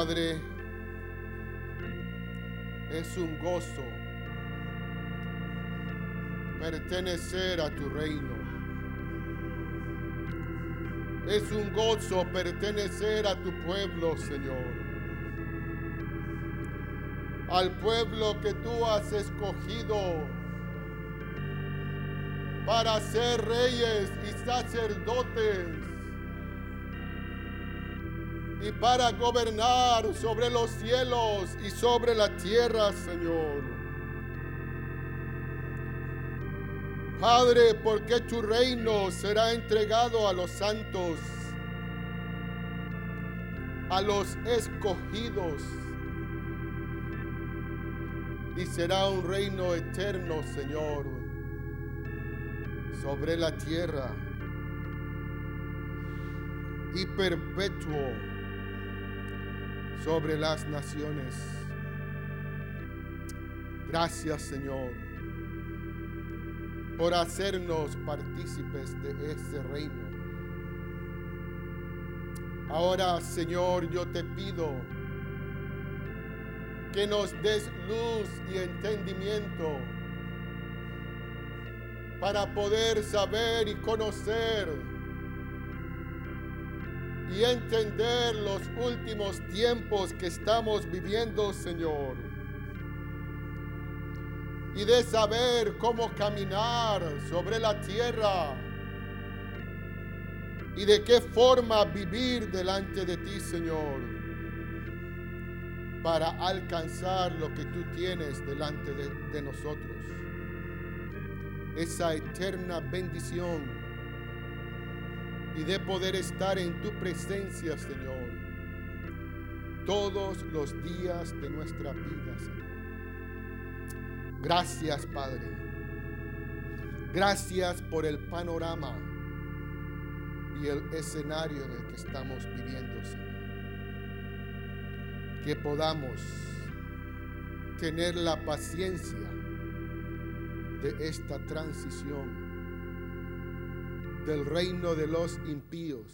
Padre, es un gozo pertenecer a tu reino. Es un gozo pertenecer a tu pueblo, Señor. Al pueblo que tú has escogido para ser reyes y sacerdotes y para gobernar sobre los cielos y sobre la tierra, Señor. Padre, porque tu reino será entregado a los santos, a los escogidos, y será un reino eterno, Señor, sobre la tierra y perpetuo sobre las naciones. Gracias Señor por hacernos partícipes de ese reino. Ahora Señor yo te pido que nos des luz y entendimiento para poder saber y conocer y entender los últimos tiempos que estamos viviendo, Señor. Y de saber cómo caminar sobre la tierra y de qué forma vivir delante de ti, Señor, para alcanzar lo que tú tienes delante de, nosotros. Esa eterna bendición y de poder estar en tu presencia, Señor, todos los días de nuestra vida, Señor. Gracias, Padre. Gracias por el panorama y el escenario en el que estamos viviendo, Señor. Que podamos tener la paciencia de esta transición del reino de los impíos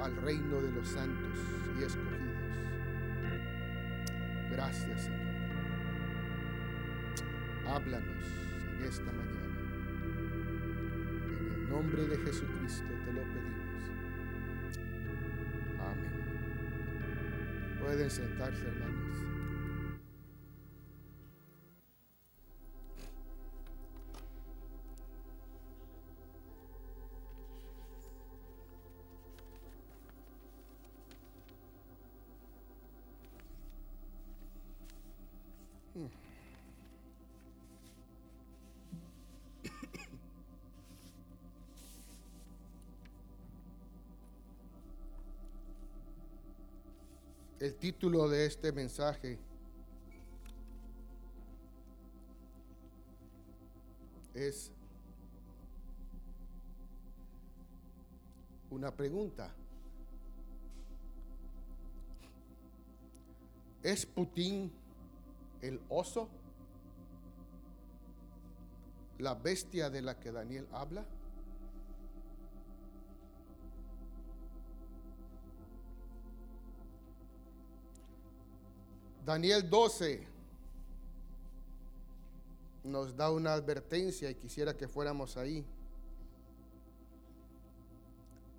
al reino de los santos y escogidos. Gracias, Señor. Háblanos en esta mañana. En el nombre de Jesucristo te lo pedimos. Amén. Pueden sentarse, hermanos. El título de este mensaje es una pregunta. ¿Es Putin el oso? ¿La bestia de la que Daniel habla? Daniel 12 nos da una advertencia y quisiera que fuéramos ahí.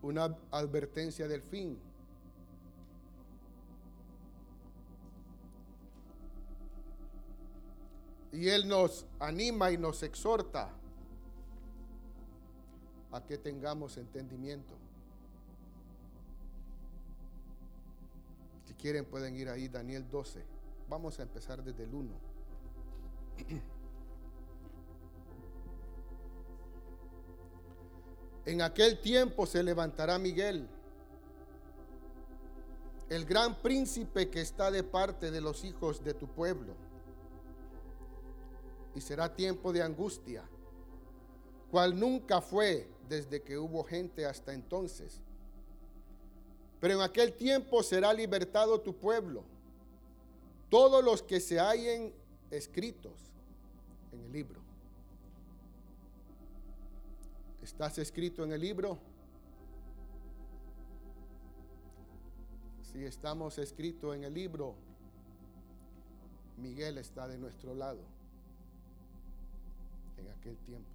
Una advertencia del fin. Y Él nos anima y nos exhorta a que tengamos entendimiento. Si quieren pueden ir ahí, Daniel 12. Vamos a empezar desde el 1. En aquel tiempo se levantará Miguel, el gran príncipe que está de parte de los hijos de tu pueblo. Y será tiempo de angustia, cual nunca fue desde que hubo gente hasta entonces. Pero en aquel tiempo será libertado tu pueblo todos los que se hallen escritos en el libro. ¿Estás escrito en el libro? si estamos escritos en el libro, Miguel está de nuestro lado en aquel tiempo,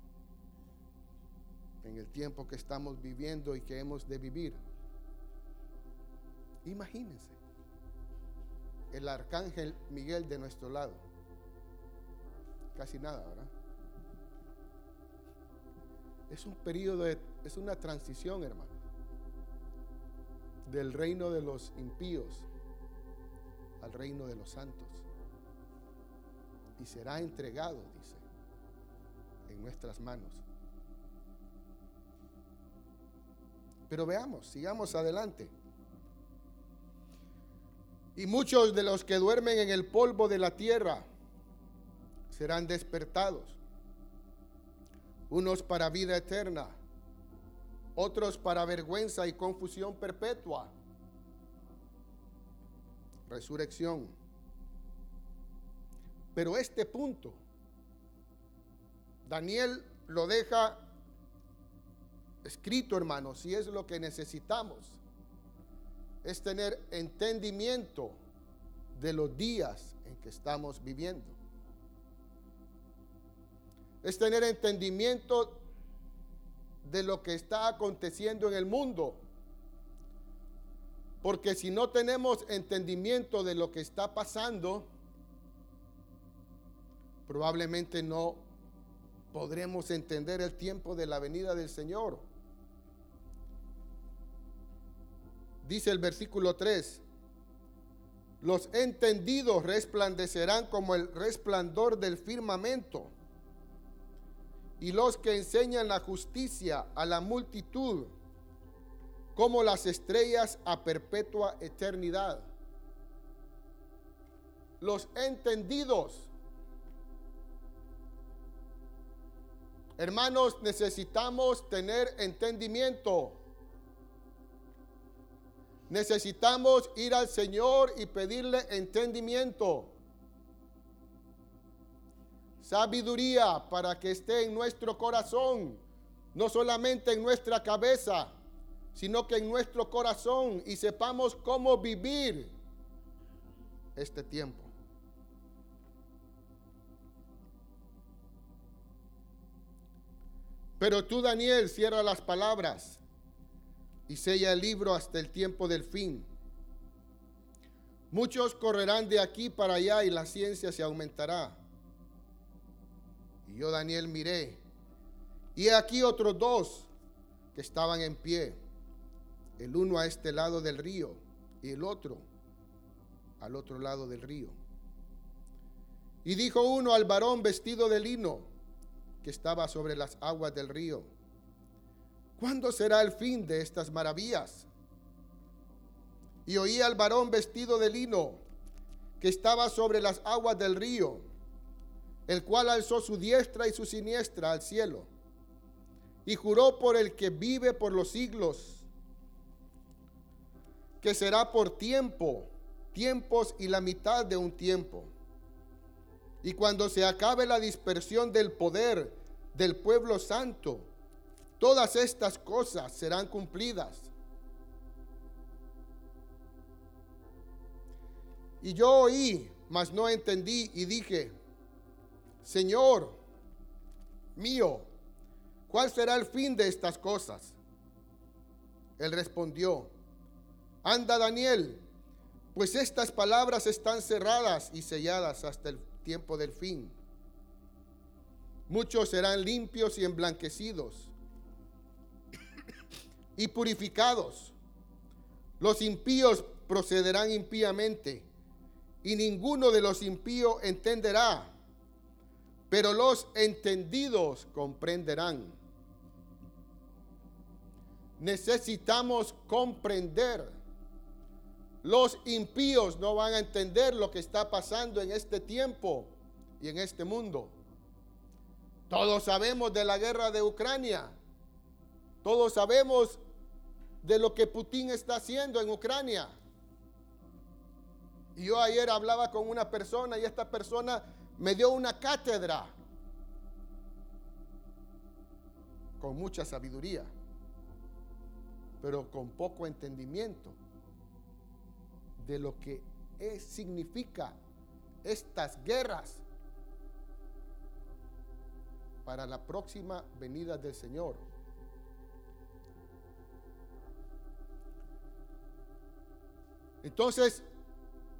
en el tiempo que estamos viviendo y que hemos de vivir. Imagínense, el arcángel Miguel de nuestro lado. Casi nada, ¿verdad? Es un periodo, de, es una transición, hermano, del reino de los impíos al reino de los santos. Y será entregado, dice, en nuestras manos. Pero veamos, sigamos adelante. Y muchos de los que duermen en el polvo de la tierra serán despertados. Unos para vida eterna, otros para vergüenza y confusión perpetua. Resurrección. Pero este punto, Daniel lo deja escrito, hermanos, y es lo que necesitamos es tener entendimiento de los días en que estamos viviendo. Es tener entendimiento de lo que está aconteciendo en el mundo. Porque si no tenemos entendimiento de lo que está pasando, probablemente no podremos entender el tiempo de la venida del Señor. Dice el versículo 3, los entendidos resplandecerán como el resplandor del firmamento, y los que enseñan la justicia a la multitud, como las estrellas a perpetua eternidad. Los entendidos. Hermanos, necesitamos tener entendimiento. Necesitamos ir al Señor y pedirle entendimiento, sabiduría para que esté en nuestro corazón, no solamente en nuestra cabeza, sino que en nuestro corazón y sepamos cómo vivir este tiempo. Pero tú, Daniel, cierra las palabras y sella el libro hasta el tiempo del fin. Muchos correrán de aquí para allá y la ciencia se aumentará. Y yo, Daniel, miré. Y aquí otros dos que estaban en pie. El uno a este lado del río y el otro al otro lado del río. Y dijo uno al varón vestido de lino que estaba sobre las aguas del río ¿Cuándo será el fin de estas maravillas? Y oí al varón vestido de lino que estaba sobre las aguas del río, el cual alzó su diestra y su siniestra al cielo, y juró por el que vive por los siglos, que será por tiempo, tiempos y la mitad de un tiempo. Y cuando se acabe la dispersión del poder del pueblo santo, Todas estas cosas serán cumplidas. Y yo oí, mas no entendí y dije, Señor mío, ¿cuál será el fin de estas cosas? Él respondió, anda Daniel, pues estas palabras están cerradas y selladas hasta el tiempo del fin. Muchos serán limpios y emblanquecidos y purificados. Los impíos procederán impíamente y ninguno de los impíos entenderá, pero los entendidos comprenderán. Necesitamos comprender. Los impíos no van a entender lo que está pasando en este tiempo y en este mundo. Todos sabemos de la guerra de Ucrania. Todos sabemos de lo que Putin está haciendo en Ucrania. Y yo ayer hablaba con una persona y esta persona me dio una cátedra con mucha sabiduría, pero con poco entendimiento. de lo que significa estas guerras para la próxima venida del Señor. Entonces,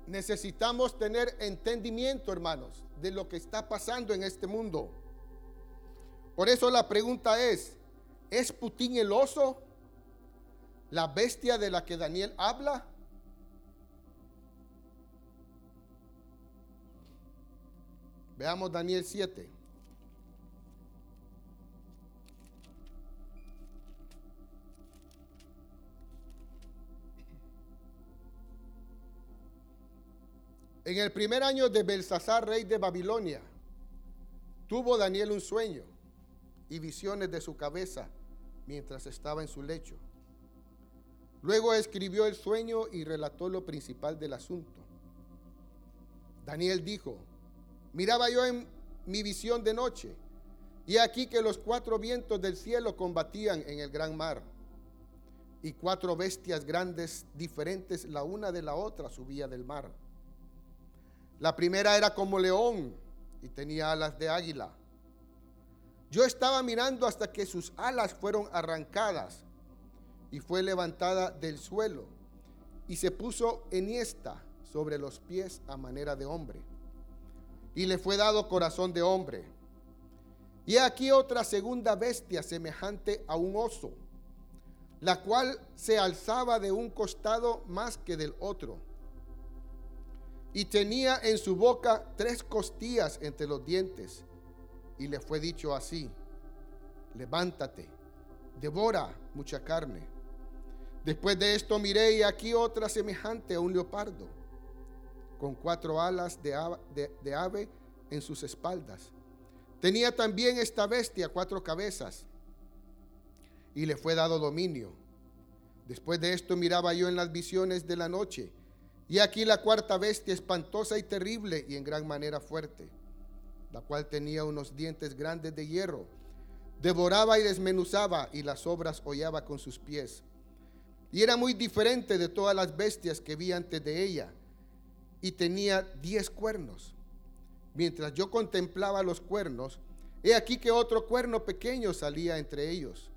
necesitamos tener entendimiento, hermanos, de lo que está pasando en este mundo. Por eso la pregunta es, ¿es Putin el oso? ¿La bestia de la que Daniel habla? Veamos Daniel 7. En el primer año de Belsasar, rey de Babilonia, tuvo Daniel un sueño y visiones de su cabeza mientras estaba en su lecho. Luego escribió el sueño y relató lo principal del asunto. Daniel dijo, miraba yo en mi visión de noche, y aquí que los cuatro vientos del cielo combatían en el gran mar, y cuatro bestias grandes diferentes la una de la otra subía del mar. La primera era como león y tenía alas de águila. Yo estaba mirando hasta que sus alas fueron arrancadas y fue levantada del suelo y se puso enhiesta sobre los pies a manera de hombre. Y le fue dado corazón de hombre. Y aquí otra segunda bestia semejante a un oso, la cual se alzaba de un costado más que del otro y tenía en su boca tres costillas entre los dientes. Y le fue dicho así, levántate, devora mucha carne. Después de esto miré y aquí otra semejante a un leopardo, con cuatro alas de ave, de ave en sus espaldas. Tenía también esta bestia cuatro cabezas y le fue dado dominio. Después de esto miraba yo en las visiones de la noche y aquí la cuarta bestia, espantosa y terrible y en gran manera fuerte, la cual tenía unos dientes grandes de hierro, devoraba y desmenuzaba y las obras hollaba con sus pies. Y era muy diferente de todas las bestias que vi antes de ella, y tenía diez cuernos. Mientras yo contemplaba los cuernos, he aquí que otro cuerno pequeño salía entre ellos,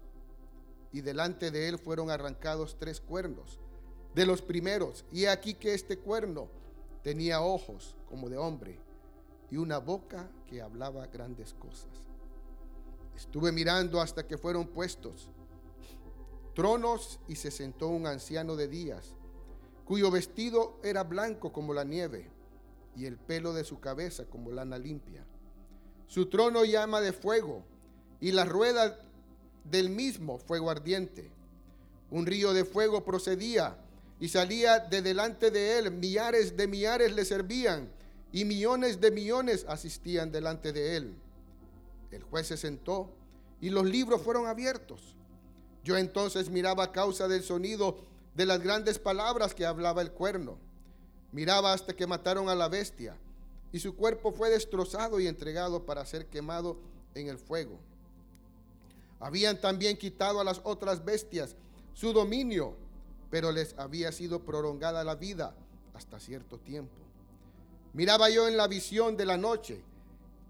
y delante de él fueron arrancados tres cuernos de los primeros. Y aquí que este cuerno tenía ojos como de hombre y una boca que hablaba grandes cosas. Estuve mirando hasta que fueron puestos tronos y se sentó un anciano de días, cuyo vestido era blanco como la nieve y el pelo de su cabeza como lana limpia. Su trono llama de fuego y la rueda del mismo fuego ardiente. Un río de fuego procedía y salía de delante de él. Millares de millares le servían y millones de millones asistían delante de él. El juez se sentó y los libros fueron abiertos. Yo entonces miraba a causa del sonido de las grandes palabras que hablaba el cuerno. Miraba hasta que mataron a la bestia y su cuerpo fue destrozado y entregado para ser quemado en el fuego. Habían también quitado a las otras bestias su dominio pero les había sido prolongada la vida hasta cierto tiempo. Miraba yo en la visión de la noche,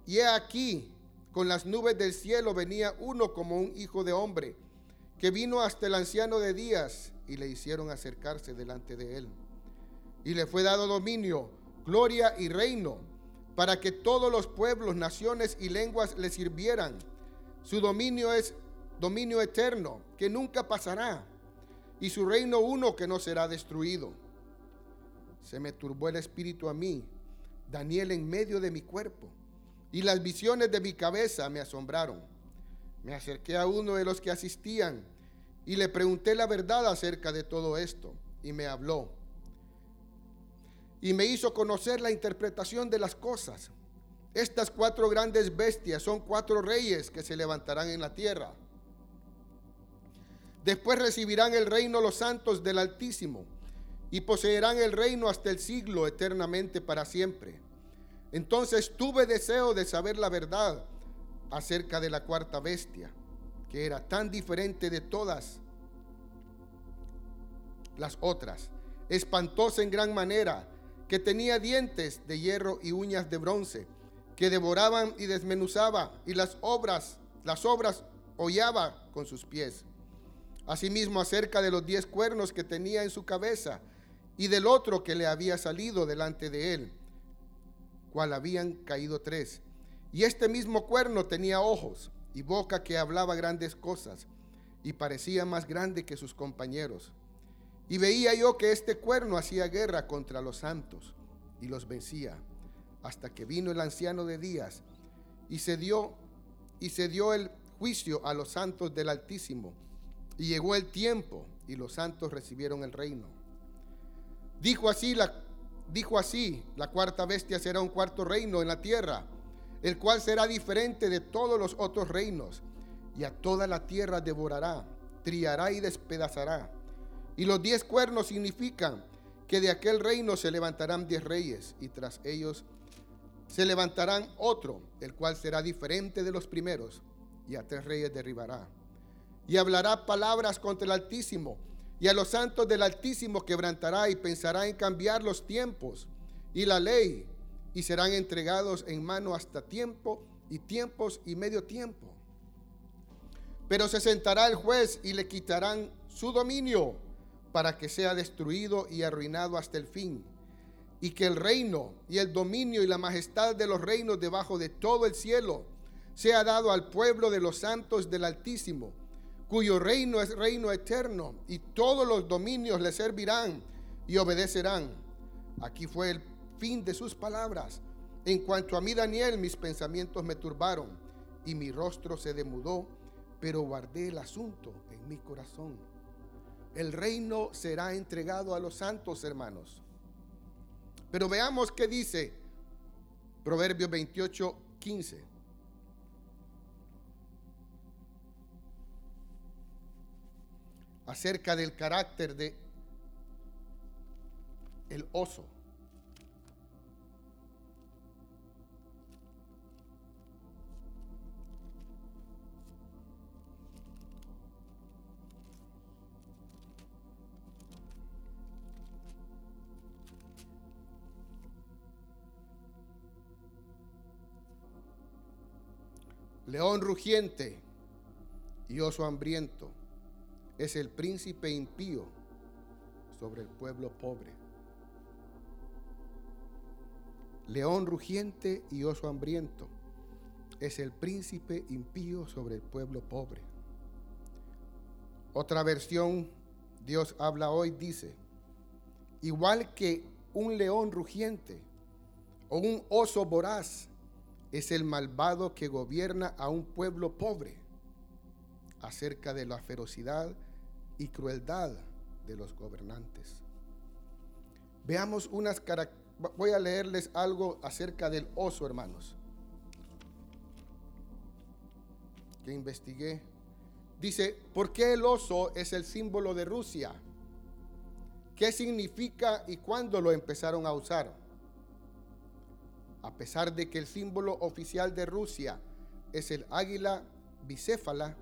y he aquí, con las nubes del cielo venía uno como un hijo de hombre, que vino hasta el anciano de días, y le hicieron acercarse delante de él. Y le fue dado dominio, gloria y reino, para que todos los pueblos, naciones y lenguas le sirvieran. Su dominio es dominio eterno, que nunca pasará y su reino uno que no será destruido. Se me turbó el espíritu a mí, Daniel en medio de mi cuerpo, y las visiones de mi cabeza me asombraron. Me acerqué a uno de los que asistían y le pregunté la verdad acerca de todo esto, y me habló. Y me hizo conocer la interpretación de las cosas. Estas cuatro grandes bestias son cuatro reyes que se levantarán en la tierra Después recibirán el reino los santos del Altísimo y poseerán el reino hasta el siglo eternamente para siempre. Entonces tuve deseo de saber la verdad acerca de la cuarta bestia, que era tan diferente de todas las otras, espantosa en gran manera, que tenía dientes de hierro y uñas de bronce, que devoraban y desmenuzaba, y las obras, las obras hollaba con sus pies. Asimismo, acerca de los diez cuernos que tenía en su cabeza, y del otro que le había salido delante de él, cual habían caído tres. Y este mismo cuerno tenía ojos y boca que hablaba grandes cosas, y parecía más grande que sus compañeros. Y veía yo que este cuerno hacía guerra contra los santos y los vencía, hasta que vino el anciano de días y se dio y se dio el juicio a los santos del Altísimo. Y llegó el tiempo y los santos recibieron el reino. Dijo así la dijo así, la cuarta bestia será un cuarto reino en la tierra, el cual será diferente de todos los otros reinos, y a toda la tierra devorará, triará y despedazará y los diez cuernos significan que de aquel reino se levantarán diez reyes y tras ellos se levantarán otro, el cual será diferente de los primeros y a tres reyes derribará. Y hablará palabras contra el Altísimo y a los santos del Altísimo quebrantará y pensará en cambiar los tiempos y la ley y serán entregados en mano hasta tiempo y tiempos y medio tiempo. Pero se sentará el juez y le quitarán su dominio para que sea destruido y arruinado hasta el fin, y que el reino y el dominio y la majestad de los reinos debajo de todo el cielo sea dado al pueblo de los santos del Altísimo, cuyo reino es reino eterno, y todos los dominios le servirán y obedecerán. Aquí fue el fin de sus palabras. En cuanto a mí, Daniel, mis pensamientos me turbaron y mi rostro se demudó, pero guardé el asunto en mi corazón el reino será entregado a los santos hermanos. Pero veamos qué dice Proverbios 28, 15. Acerca del carácter de el oso. León rugiente y oso hambriento es el príncipe impío sobre el pueblo pobre. León rugiente y oso hambriento es el príncipe impío sobre el pueblo pobre. Otra versión, Dios habla hoy, dice, igual que un león rugiente o un oso voraz es el malvado que gobierna a un pueblo pobre acerca de la ferocidad y crueldad de los gobernantes. Veamos unas características. Voy a leerles algo acerca del oso, hermanos. Que investigué. Dice, ¿por qué el oso es el símbolo de Rusia? ¿Qué significa y cuándo lo empezaron a usar? a pesar de que el símbolo oficial de Rusia es el águila bicéfala,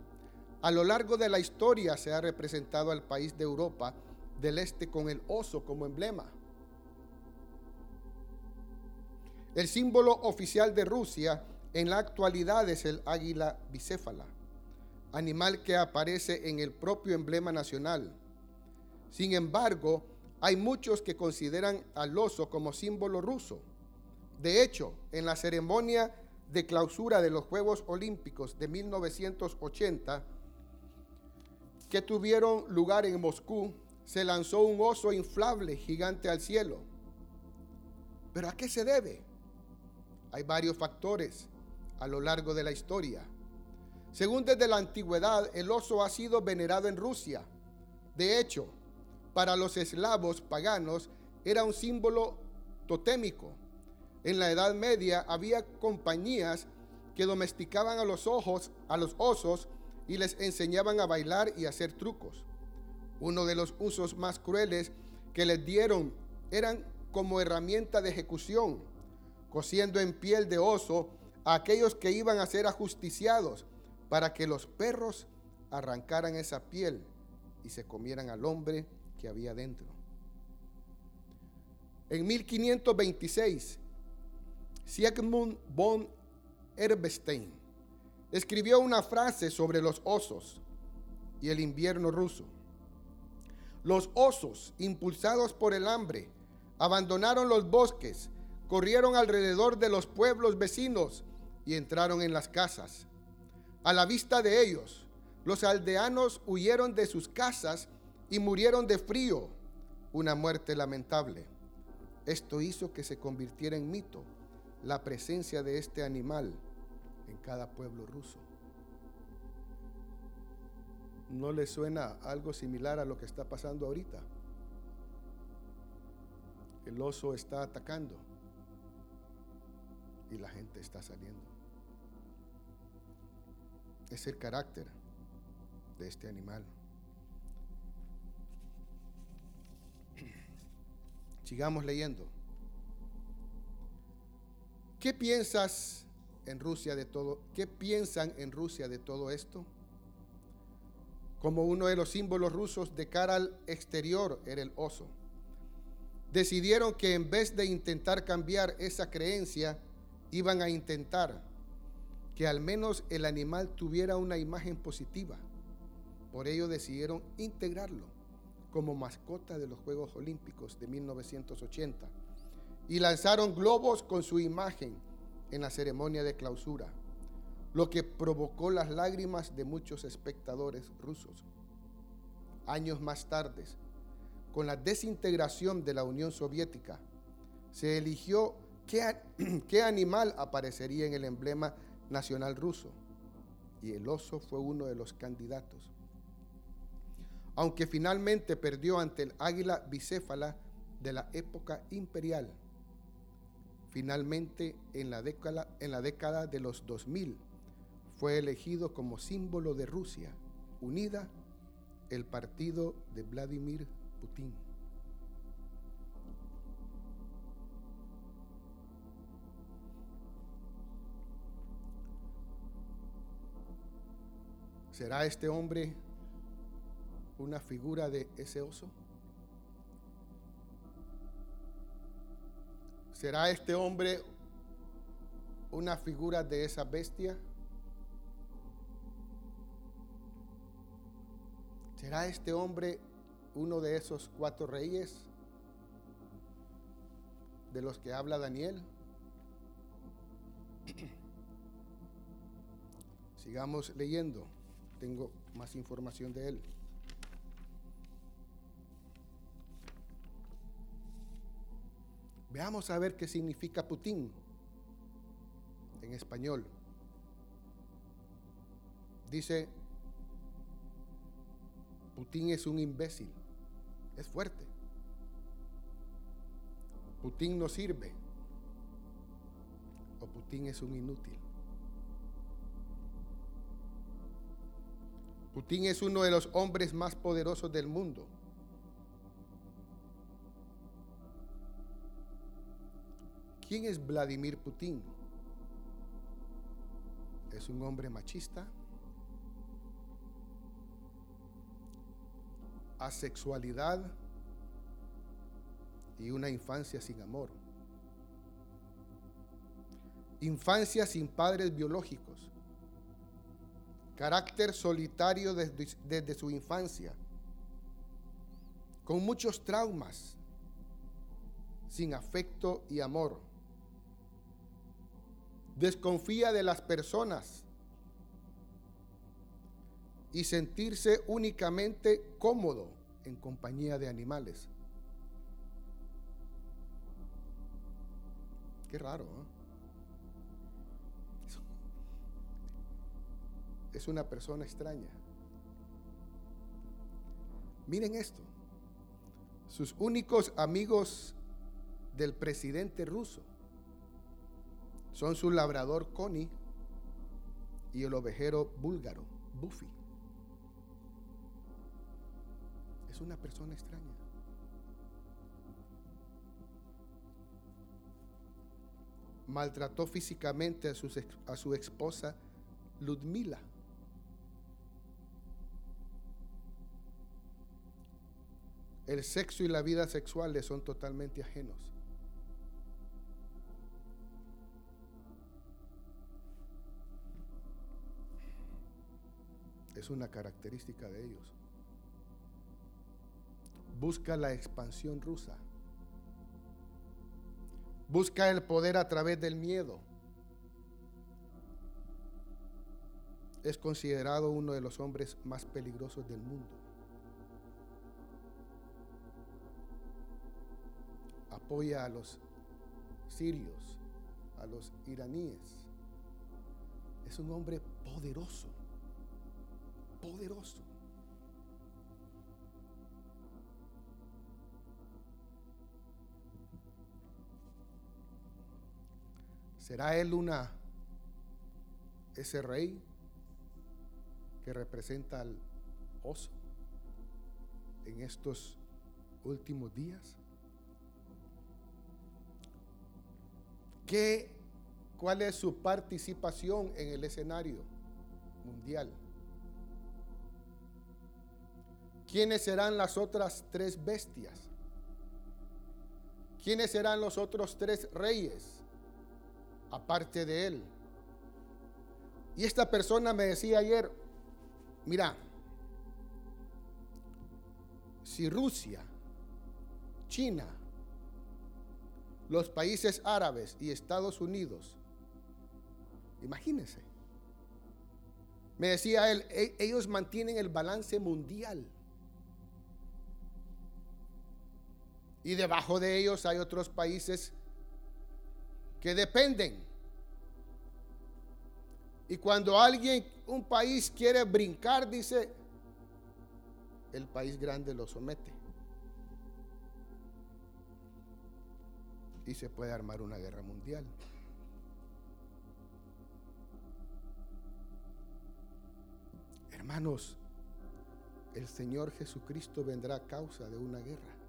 a lo largo de la historia se ha representado al país de Europa del Este con el oso como emblema. El símbolo oficial de Rusia en la actualidad es el águila bicéfala, animal que aparece en el propio emblema nacional. Sin embargo, hay muchos que consideran al oso como símbolo ruso de hecho, en la ceremonia de clausura de los Juegos Olímpicos de 1980, que tuvieron lugar en Moscú, se lanzó un oso inflable gigante al cielo. ¿Pero a qué se debe? Hay varios factores a lo largo de la historia. Según desde la antigüedad, el oso ha sido venerado en Rusia. De hecho, para los eslavos paganos era un símbolo totémico en la Edad Media había compañías que domesticaban a los ojos, a los osos y les enseñaban a bailar y hacer trucos. Uno de los usos más crueles que les dieron eran como herramienta de ejecución, cosiendo en piel de oso a aquellos que iban a ser ajusticiados para que los perros arrancaran esa piel y se comieran al hombre que había dentro. En 1526, Siegmund von Erbestein escribió una frase sobre los osos y el invierno ruso. Los osos, impulsados por el hambre, abandonaron los bosques, corrieron alrededor de los pueblos vecinos y entraron en las casas. A la vista de ellos, los aldeanos huyeron de sus casas y murieron de frío, una muerte lamentable. Esto hizo que se convirtiera en mito la presencia de este animal en cada pueblo ruso. ¿No le suena algo similar a lo que está pasando ahorita? El oso está atacando y la gente está saliendo. Es el carácter de este animal. Sigamos leyendo. ¿Qué piensas en Rusia de todo? ¿Qué piensan en Rusia de todo esto? Como uno de los símbolos rusos de cara al exterior era el oso. Decidieron que en vez de intentar cambiar esa creencia, iban a intentar que al menos el animal tuviera una imagen positiva. Por ello decidieron integrarlo como mascota de los Juegos Olímpicos de 1980 y lanzaron globos con su imagen en la ceremonia de clausura, lo que provocó las lágrimas de muchos espectadores rusos. Años más tarde, con la desintegración de la Unión Soviética, se eligió qué, qué animal aparecería en el emblema nacional ruso y el oso fue uno de los candidatos aunque finalmente perdió ante el águila bicéfala de la época imperial. Finalmente, en la década, de los 2000, fue elegido como símbolo de Rusia unida el partido de Vladimir Putin. ¿Será este hombre una figura de ese oso? ¿Será este hombre una figura de esa bestia? ¿Será este hombre uno de esos cuatro reyes de los que habla Daniel? Sigamos leyendo. Tengo más información de él. Veamos a ver qué significa Putin en español. Dice, Putin es un imbécil, es fuerte. Putin no sirve. O Putin es un inútil. Putin es uno de los hombres más poderosos del mundo. ¿Quién es Vladimir Putin? Es un hombre machista, asexualidad y una infancia sin amor. Infancia sin padres biológicos. Carácter solitario desde, su infancia. Con muchos traumas. Sin afecto y amor desconfía de las personas y sentirse únicamente cómodo en compañía de animales. Qué raro. Es una persona extraña. Miren esto. Sus únicos amigos del presidente ruso son su labrador Connie y el ovejero búlgaro, Buffy. Es una persona extraña. Maltrató físicamente a a su esposa Ludmila. El sexo y la vida sexual le son totalmente ajenos. Es una característica de ellos. Busca la expansión rusa. Busca el poder a través del miedo. Es considerado uno de los hombres más peligrosos del mundo. Apoya a los sirios, a los iraníes. Es un hombre poderoso, poderoso. ¿Será él una ese rey que representa al oso en estos últimos días? ¿Qué, ¿Cuál es su participación en el escenario mundial? ¿Quiénes serán las otras tres bestias? ¿Quiénes serán los otros tres reyes? aparte de él. Y esta persona me decía ayer, mira, si Rusia, China, los países árabes y Estados Unidos, imagínense, me decía él, e-, ellos mantienen el balance mundial. Y debajo de ellos hay otros países que dependen. Y cuando alguien, un país quiere brincar, dice, el país grande lo somete. Y se puede armar una guerra mundial. Hermanos, el Señor Jesucristo vendrá a causa de una guerra.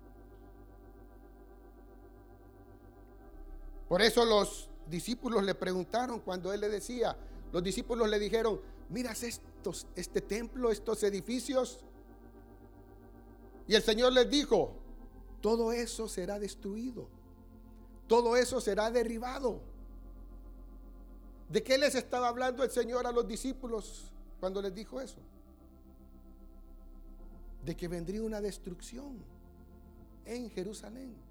Por eso los discípulos le preguntaron cuando él le decía, los discípulos le dijeron, miras estos, este templo, estos edificios. Y el Señor les dijo, todo eso será destruido, todo eso será derribado. ¿De qué les estaba hablando el Señor a los discípulos cuando les dijo eso? De que vendría una destrucción en Jerusalén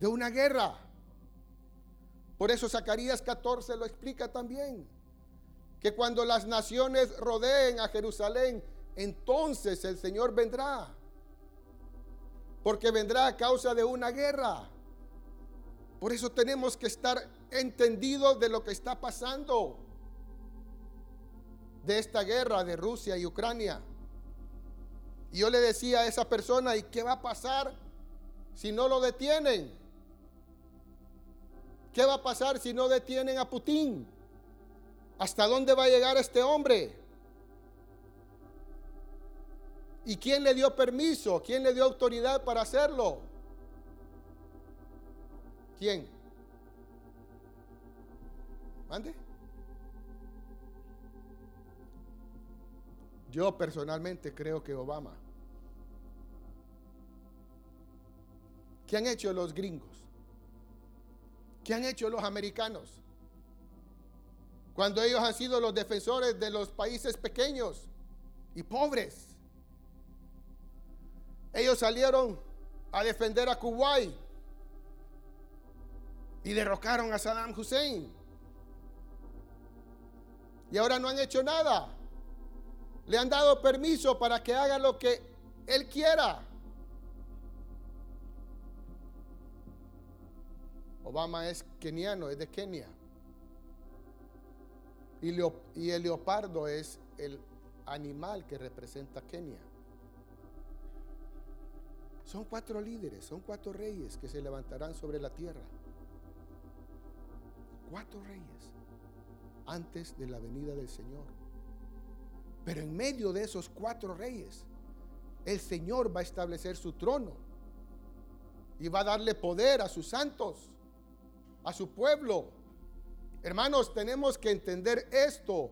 de una guerra. Por eso Zacarías 14 lo explica también, que cuando las naciones rodeen a Jerusalén, entonces el Señor vendrá, porque vendrá a causa de una guerra. Por eso tenemos que estar entendidos de lo que está pasando, de esta guerra de Rusia y Ucrania. Y yo le decía a esa persona, ¿y qué va a pasar si no lo detienen? ¿Qué va a pasar si no detienen a Putin? ¿Hasta dónde va a llegar este hombre? ¿Y quién le dio permiso? ¿Quién le dio autoridad para hacerlo? ¿Quién? ¿Mande? Yo personalmente creo que Obama. ¿Qué han hecho los gringos? ¿Qué han hecho los americanos? Cuando ellos han sido los defensores de los países pequeños y pobres. Ellos salieron a defender a Kuwait y derrocaron a Saddam Hussein. Y ahora no han hecho nada. Le han dado permiso para que haga lo que él quiera. Obama es keniano, es de Kenia. Y, el leopardo es el animal que representa Kenia. Son cuatro líderes, son cuatro reyes que se levantarán sobre la tierra. Cuatro reyes antes de la venida del Señor. Pero en medio de esos cuatro reyes, el Señor va a establecer su trono y va a darle poder a sus santos a su pueblo. Hermanos, tenemos que entender esto,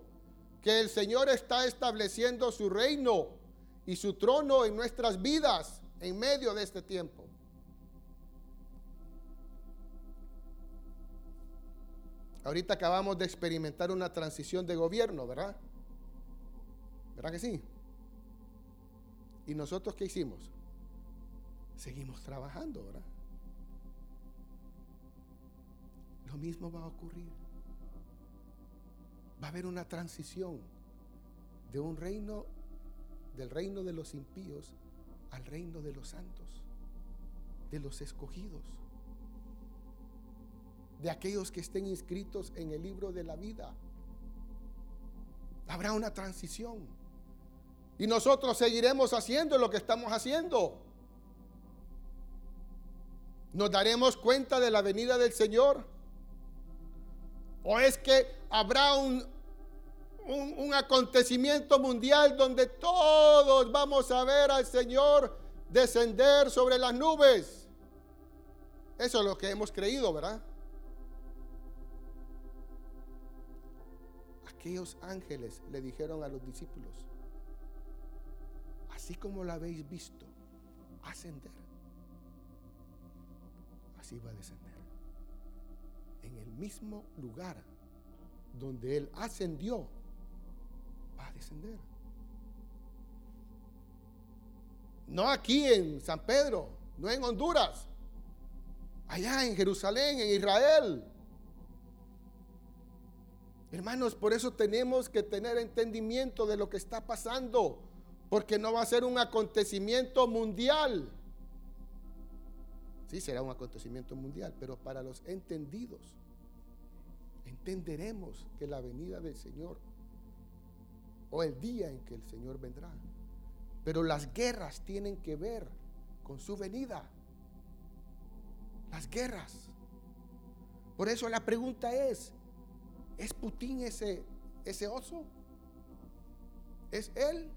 que el Señor está estableciendo su reino y su trono en nuestras vidas en medio de este tiempo. Ahorita acabamos de experimentar una transición de gobierno, ¿verdad? ¿Verdad que sí? ¿Y nosotros qué hicimos? Seguimos trabajando, ¿verdad? Mismo va a ocurrir. Va a haber una transición de un reino, del reino de los impíos al reino de los santos, de los escogidos, de aquellos que estén inscritos en el libro de la vida. Habrá una transición. Y nosotros seguiremos haciendo lo que estamos haciendo. Nos daremos cuenta de la venida del Señor. ¿O es que habrá un, un, acontecimiento mundial donde todos vamos a ver al Señor descender sobre las nubes? Eso es lo que hemos creído, ¿verdad? Aquellos ángeles le dijeron a los discípulos, así como la habéis visto ascender, así va a descender el mismo lugar donde Él ascendió, va a descender. No aquí en San Pedro, no en Honduras, allá en Jerusalén, en Israel. Hermanos, por eso tenemos que tener entendimiento de lo que está pasando, porque no va a ser un acontecimiento mundial. Sí, será un acontecimiento mundial, pero para los entendidos, entenderemos que la venida del Señor o el día en que el Señor vendrá. Pero las guerras tienen que ver con su venida. Las guerras. Por eso la pregunta es, ¿es Putin ese, ese oso? ¿Es él?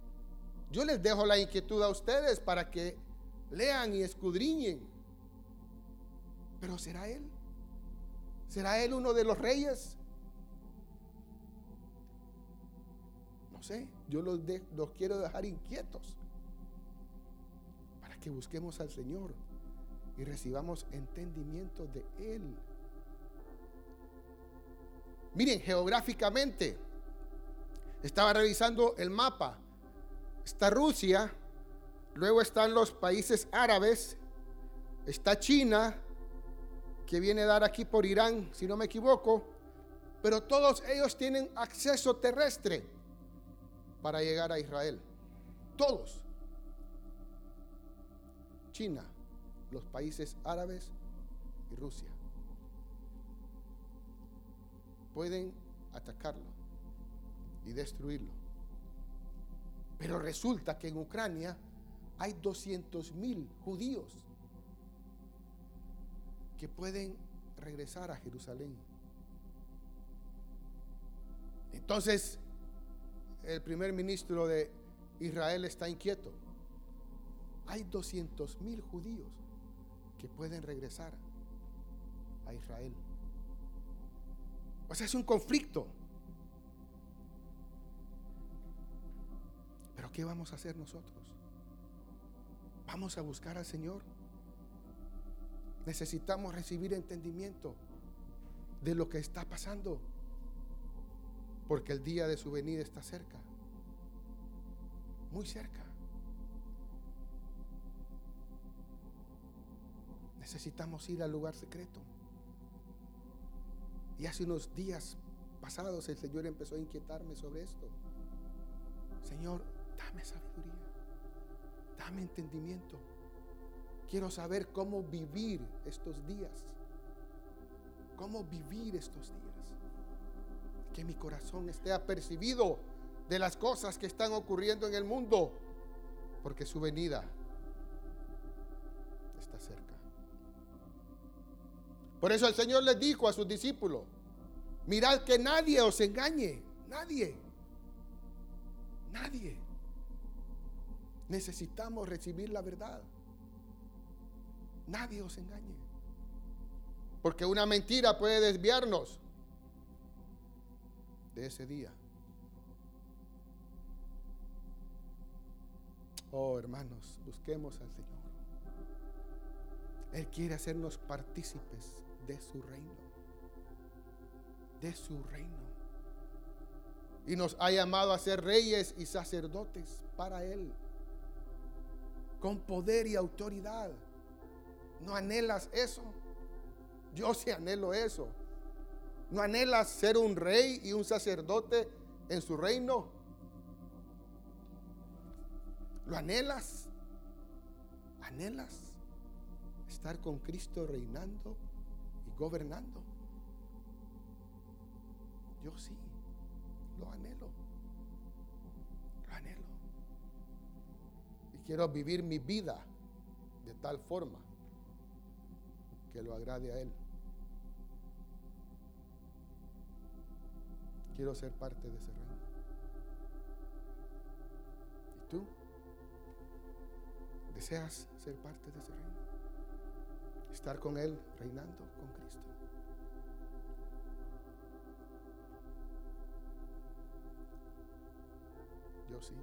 Yo les dejo la inquietud a ustedes para que lean y escudriñen. Pero ¿será Él? ¿Será Él uno de los reyes? Yo los, los quiero dejar inquietos para que busquemos al Señor y recibamos entendimiento de Él. Miren, geográficamente, estaba revisando el mapa. Está Rusia, luego están los países árabes, está China, que viene a dar aquí por Irán, si no me equivoco, pero todos ellos tienen acceso terrestre para llegar a Israel. Todos. China, los países árabes y Rusia. Pueden atacarlo y destruirlo. Pero resulta que en Ucrania hay 200 mil judíos que pueden regresar a Jerusalén. Entonces, el primer ministro de Israel está inquieto. Hay 200 mil judíos que pueden regresar a Israel. O sea, es un conflicto. Pero ¿qué vamos a hacer nosotros? Vamos a buscar al Señor. Necesitamos recibir entendimiento de lo que está pasando. Porque el día de su venida está cerca. Muy cerca. Necesitamos ir al lugar secreto. Y hace unos días pasados el Señor empezó a inquietarme sobre esto. Señor, dame sabiduría. Dame entendimiento. Quiero saber cómo vivir estos días. Cómo vivir estos días. Que mi corazón esté apercibido de las cosas que están ocurriendo en el mundo. Porque su venida está cerca. Por eso el Señor les dijo a sus discípulos, mirad que nadie os engañe. Nadie. Nadie. Necesitamos recibir la verdad. Nadie os engañe. Porque una mentira puede desviarnos de ese día. Oh hermanos, busquemos al Señor. Él quiere hacernos partícipes de su reino. De su reino. Y nos ha llamado a ser reyes y sacerdotes para Él. Con poder y autoridad. ¿No anhelas eso? Yo sí anhelo eso. ¿No anhelas ser un rey y un sacerdote en su reino? ¿Lo anhelas? ¿Anhelas estar con Cristo reinando y gobernando? Yo sí, lo anhelo. Lo anhelo. Y quiero vivir mi vida de tal forma que lo agrade a Él. Quiero ser parte de ese reino. ¿Y tú? ¿Deseas ser parte de ese reino? Estar con Él reinando con Cristo. Yo sí.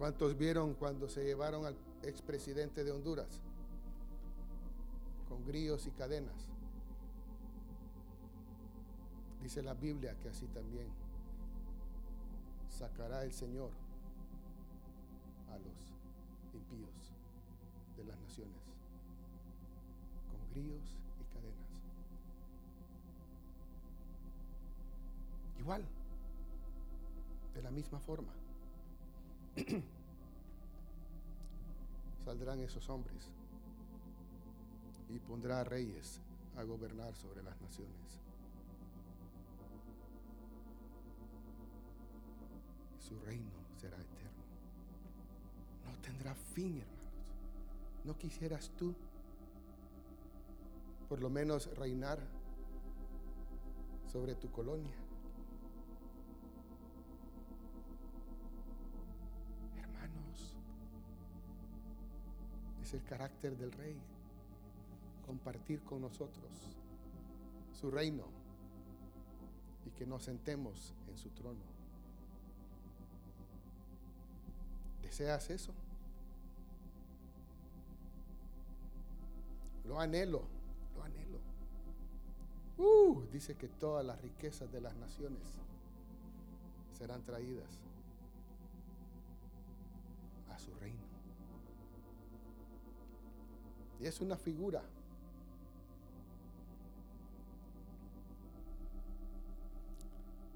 ¿Cuántos vieron cuando se llevaron al expresidente de Honduras? Con grillos y cadenas. Dice la Biblia que así también sacará el Señor a los impíos de las naciones con grillos y cadenas. Igual, de la misma forma. Saldrán esos hombres y pondrá reyes a gobernar sobre las naciones. Su reino será eterno. No tendrá fin, hermanos. ¿No quisieras tú por lo menos reinar sobre tu colonia? El carácter del rey. Compartir con nosotros su reino y que nos sentemos en su trono. ¿Deseas eso? Lo anhelo, lo anhelo. Uh, dice que todas las riquezas de las naciones serán traídas a su reino. Es una figura.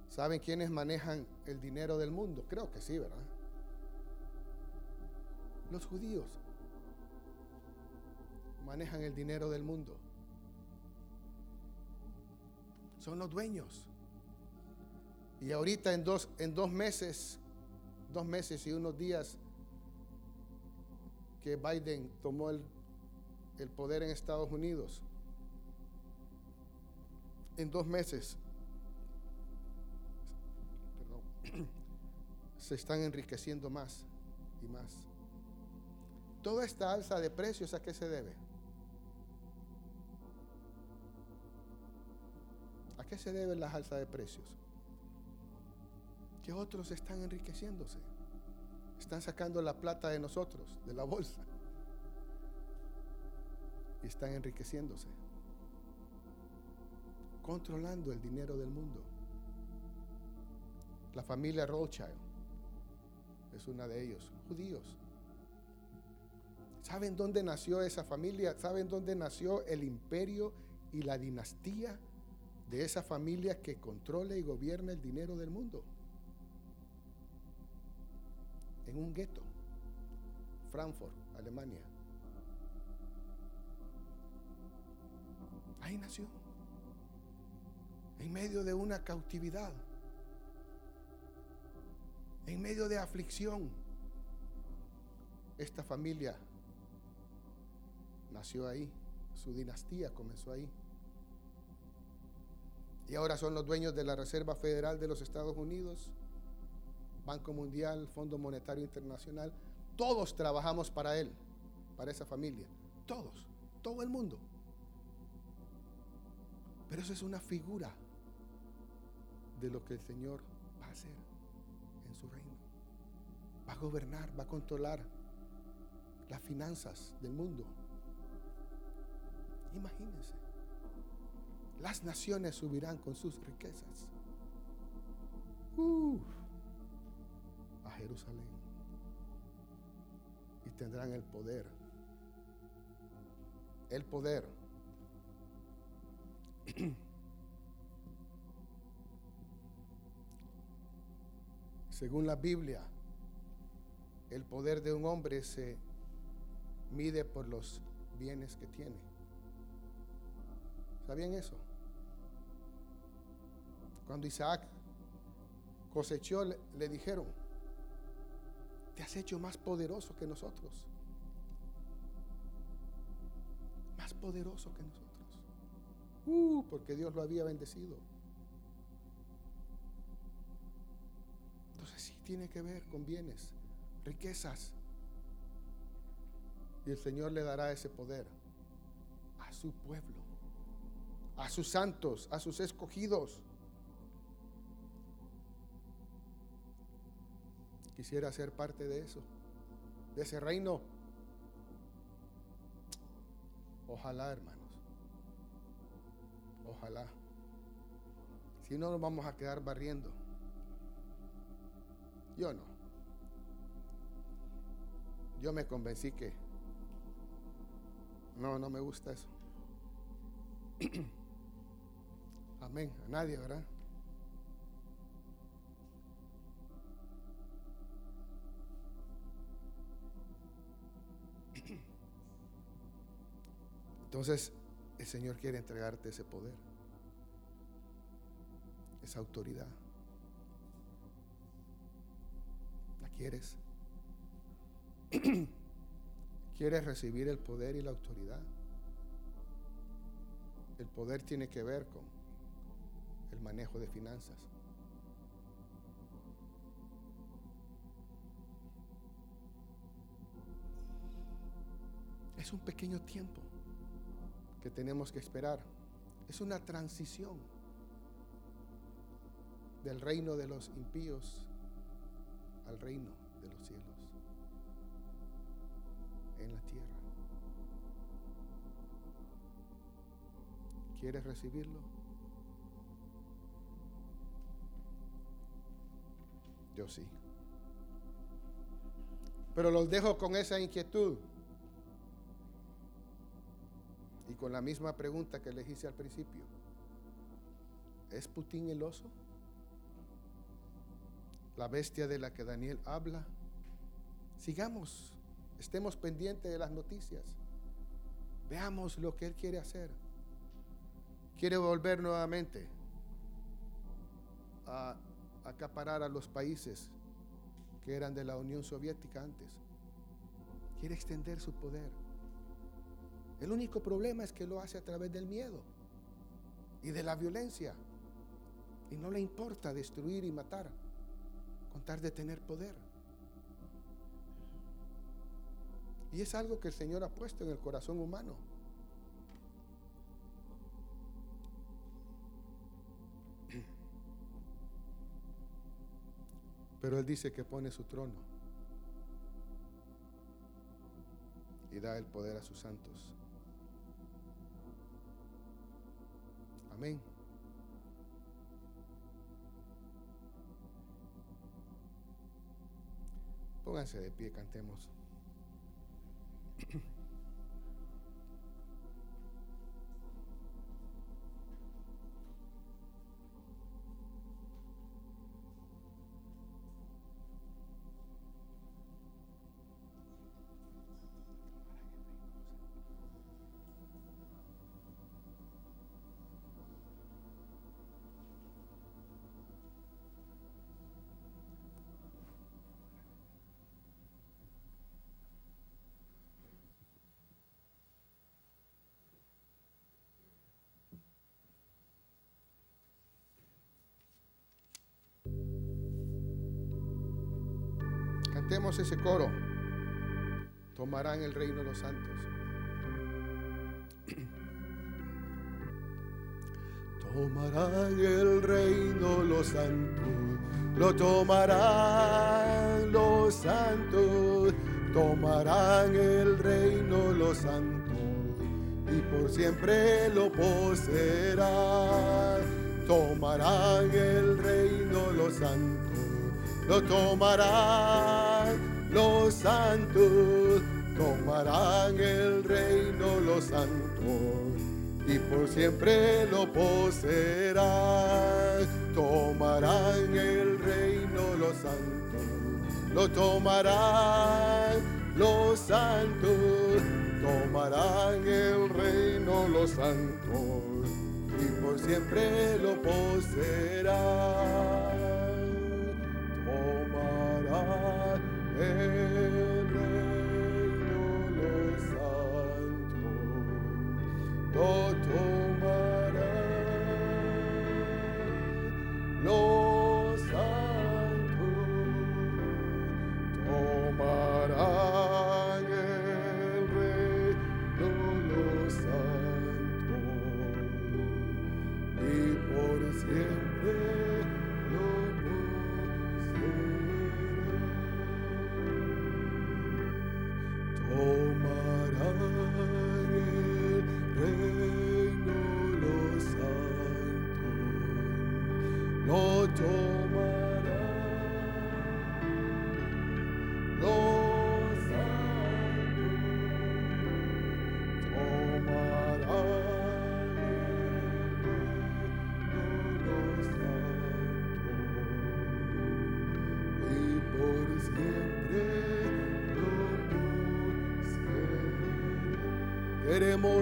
¿Saben quiénes manejan el dinero del mundo? Creo que sí, ¿verdad? Los judíos manejan el dinero del mundo. Son los dueños. Y ahorita en dos, en dos meses, dos meses y unos días que Biden tomó el el poder en Estados Unidos, en dos meses se están enriqueciendo más y más. Toda esta alza de precios, ¿a qué se debe? ¿A qué se debe la alza de precios? Que otros están enriqueciéndose. Están sacando la plata de nosotros, de la bolsa y están enriqueciéndose, controlando el dinero del mundo. La familia Rothschild es una de ellos, judíos. ¿Saben dónde nació esa familia? ¿Saben dónde nació el imperio y la dinastía de esa familia que controla y gobierna el dinero del mundo? En un gueto, Frankfurt, Alemania. Ahí nació. En medio de una cautividad. En medio de aflicción. Esta familia nació ahí. Su dinastía comenzó ahí. Y ahora son los dueños de la Reserva Federal de los Estados Unidos, Banco Mundial, Fondo Monetario Internacional. Todos trabajamos para él, para esa familia. Todos, todo el mundo. Pero eso es una figura de lo que el Señor va a hacer en su reino. Va a gobernar, va a controlar las finanzas del mundo. Imagínense. Las naciones subirán con sus riquezas. a Jerusalén. Y tendrán el poder. El poder. Según la Biblia, el poder de un hombre se mide por los bienes que tiene. ¿Sabían eso? Cuando Isaac cosechó, le, dijeron, te has hecho más poderoso que nosotros. Más poderoso que nosotros. Uh, porque Dios lo había bendecido. Entonces sí tiene que ver con bienes, riquezas. Y el Señor le dará ese poder a su pueblo, a sus santos, a sus escogidos. Quisiera ser parte de eso, de ese reino. Ojalá, hermanos. Ojalá. Si no, nos vamos a quedar barriendo. Yo no. Yo me convencí que no, no me gusta eso. Amén. A nadie, ¿verdad? Entonces, el Señor quiere entregarte ese poder, esa autoridad. ¿La quieres? ¿Quieres recibir el poder y la autoridad? El poder tiene que ver con el manejo de finanzas. Es un pequeño tiempo que tenemos que esperar. Es una transición del reino de los impíos al reino de los cielos en la tierra. ¿Quieres recibirlo? Yo sí. Pero los dejo con esa inquietud. Y con la misma pregunta que les hice al principio. ¿Es Putin el oso? La bestia de la que Daniel habla. Sigamos, estemos pendientes de las noticias. Veamos lo que Él quiere hacer. Quiere volver nuevamente a acaparar a los países que eran de la Unión Soviética antes. Quiere extender su poder. El único problema es que lo hace a través del miedo y de la violencia. Y no le importa destruir y matar, contar de tener poder. Y es algo que el Señor ha puesto en el corazón humano. Pero Él dice que pone su trono y da el poder a sus santos. Amén. Pónganse de pie, cantemos. Cantemos ese coro. Tomarán el reino los santos. Tomarán el reino los santos, lo tomarán los santos, tomarán el reino los santos y por siempre lo poseerán. Tomarán el reino los santos, lo tomarán los santos, tomarán el reino los santos y por siempre lo poseerán. Tomarán el reino los santos, lo tomarán los santos, tomarán el reino los santos y por siempre lo poseerán. Tomarán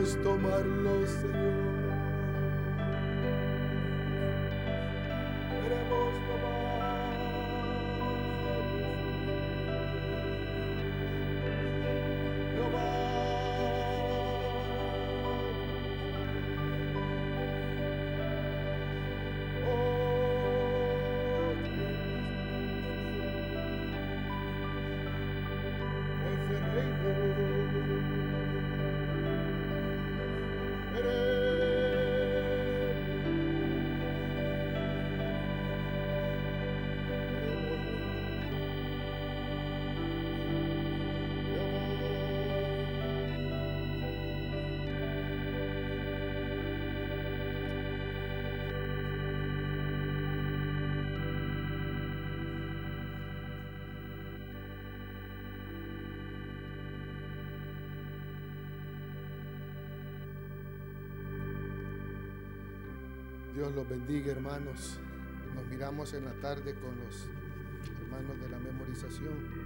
Queremos tomarlo, Dios los bendiga, hermanos. Nos miramos en la tarde con los hermanos de la memorización.